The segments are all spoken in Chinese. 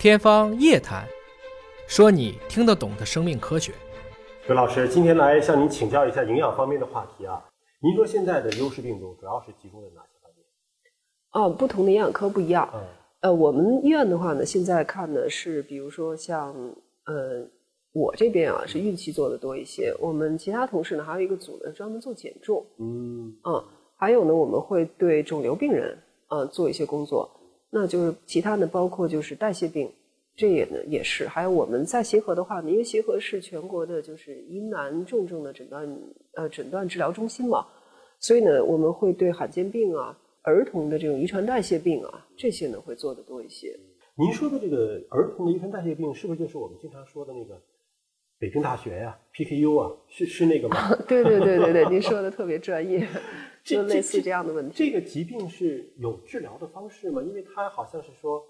天方夜谭，说你听得懂的生命科学。葛老师，今天来向您请教一下营养方面的话题啊。您说现在的优势病种主要是集中在哪些方面？啊，不同的营养科不一样。嗯呃，我们医院的话呢，现在看的是，比如说像呃，我这边啊是孕期做的多一些，我们其他同事呢还有一个组呢专门做减重，嗯嗯，还有呢我们会对肿瘤病人呃做一些工作，那就是其他的包括就是代谢病，这也呢也是，还有我们在协和的话呢，因为协和是全国的就是疑难重症的诊断呃诊断治疗中心嘛，所以呢我们会对罕见病啊。儿童的这种遗传代谢病啊，这些呢会做的多一些。您说的这个儿童的遗传代谢病，是不是就是我们经常说的那个北京大学呀、PKU 啊？是是那个吗？对对对对对，您说的特别专业，这就类似这样的问题。这个疾病是有治疗的方式吗？因为它好像是说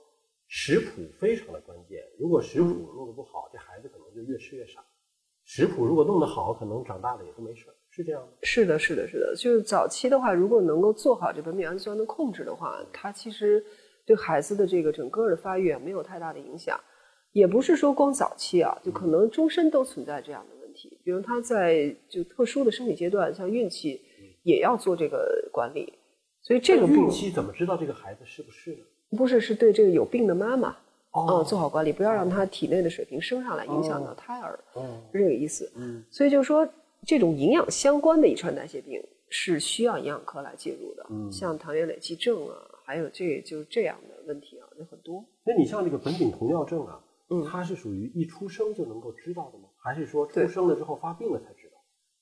食谱非常的关键，如果食谱弄得不好，这孩子可能就越吃越傻；食谱如果弄得好，可能长大了也都没事儿，是这样吗。是的，是的，是的。就是早期的话，如果能够做好这苯丙氨酸的控制的话，它其实对孩子的这个整个的发育啊没有太大的影响。也不是说光早期啊，就可能终身都存在这样的问题。比如他在就特殊的生理阶段，像孕期，也要做这个管理。所以这个病孕期怎么知道这个孩子是不是呢？不是是对这个有病的妈妈哦啊做好管理，不要让他体内的水平升上来，影响到胎儿，哦，是这个意思。嗯，所以就是说，这种营养相关的遗传代谢病是需要营养科来介入的。嗯像糖原累积症啊，还有这就是这样的问题啊，有很多。那你像这个苯丙酮尿症啊，嗯它是属于一出生就能够知道的吗？还是说出生了之后发病了才知道？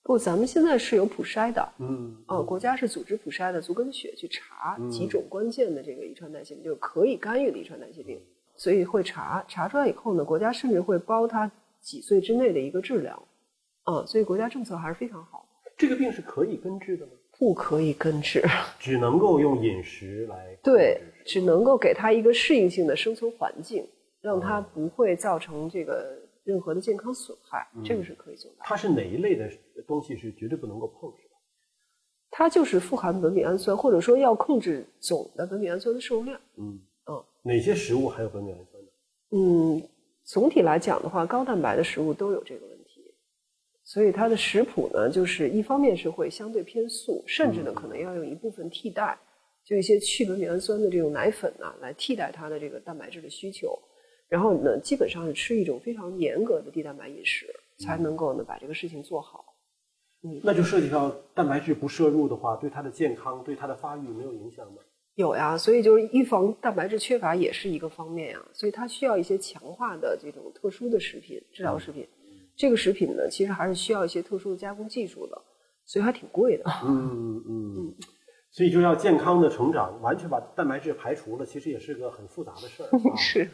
不，咱们现在是有普筛的。嗯，啊，国家是组织普筛的足跟血去查嗯。几种关键的这个遗传代谢病，就是可以干预的遗传代谢病，所以会查查出来以后呢，国家甚至会包他几岁之内的一个治疗，啊，所以国家政策还是非常好的，这个病是可以根治的吗？不可以根治，只能够用饮食来对，只能够给他一个适应性的生存环境，让他不会造成这个任何的健康损害，这个是可以做到的。它是哪一类的东西是绝对不能够碰，是吧？它就是富含苯丙氨酸，或者说要控制总的苯丙氨酸的摄入量。嗯嗯，哪些食物含有苯丙氨酸呢？嗯，总体来讲的话，高蛋白的食物都有这个问题，所以它的食谱呢，就是一方面是会相对偏素，甚至呢可能要用一部分替代，就一些去苯丙氨酸的这种奶粉啊，来替代它的这个蛋白质的需求。然后呢，基本上是吃一种非常严格的低蛋白饮食，才能够呢把这个事情做好。嗯那就涉及到蛋白质不摄入的话，对他的健康、对他的发育没有影响吗？有呀，所以就是预防蛋白质缺乏也是一个方面呀，所以它需要一些强化的这种特殊的食品、治疗食品。这个食品呢，其实还是需要一些特殊的加工技术的，所以还挺贵的。嗯嗯。所以就要健康的成长，完全把蛋白质排除了，其实也是个很复杂的事儿。啊是，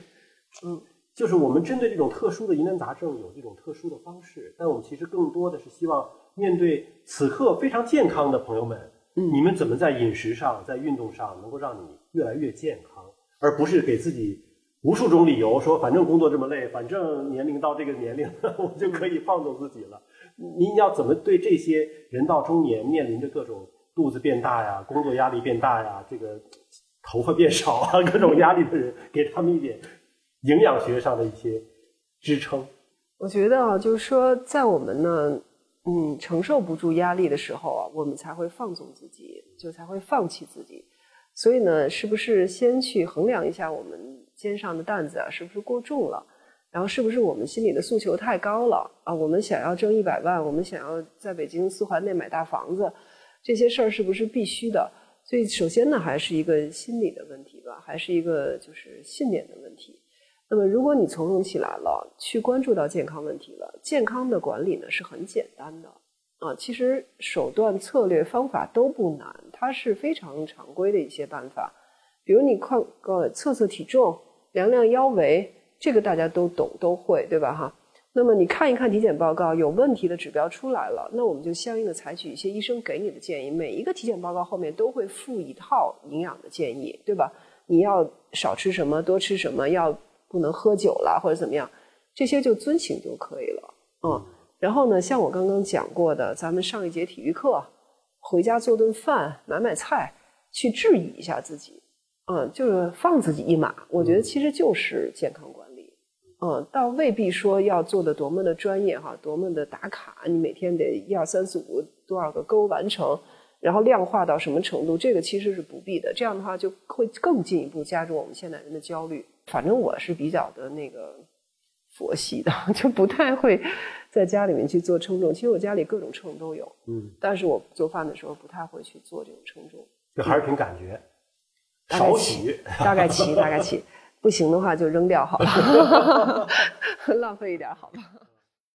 就是我们针对这种特殊的疑难杂症有这种特殊的方式，但我们其实更多的是希望面对此刻非常健康的朋友们，嗯你们怎么在饮食上、在运动上能够让你越来越健康，而不是给自己无数种理由说，反正工作这么累，反正年龄到这个年龄了，我就可以放纵自己了。您要怎么对这些人到中年面临着各种肚子变大呀、工作压力变大呀、这个头发变少啊各种压力的人，给他们一点营养学上的一些支撑？我觉得啊，就是说，在我们呢，嗯，承受不住压力的时候啊，我们才会放纵自己，就才会放弃自己。所以呢，是不是先去衡量一下我们肩上的担子啊，是不是过重了？然后是不是我们心里的诉求太高了啊？我们想要挣一百万，我们想要在北京四环内买大房子，这些事儿是不是必须的？所以首先呢，还是一个心理的问题吧，还是一个就是信念的问题。那么，如果你从容起来了，去关注到健康问题了，健康的管理呢是很简单的啊。其实手段、策略、方法都不难，它是非常常规的一些办法。比如你看个测测体重、量量腰围，这个大家都懂都会，对吧？哈。那么你看一看体检报告，有问题的指标出来了，那我们就相应的采取一些医生给你的建议。每一个体检报告后面都会附一套营养的建议，对吧？你要少吃什么，多吃什么，要不能喝酒了或者怎么样，这些就遵循就可以了。嗯，然后呢，像我刚刚讲过的，咱们上一节体育课，回家做顿饭，买买菜，去质疑一下自己，嗯，就是放自己一马。我觉得其实就是健康管理。嗯，倒未必说要做的多么的专业哈，多么的打卡，你每天得一二三四五多少个勾完成，然后量化到什么程度，这个其实是不必的。这样的话就会更进一步加重我们现代人的焦虑。反正我是比较的那个佛系的，就不太会在家里面去做称重。其实我家里各种秤都有，嗯，但是我做饭的时候不太会去做这种称重。就还是凭感觉，少齐许。大概齐，大概齐，不行的话就扔掉好了，浪费一点好吧。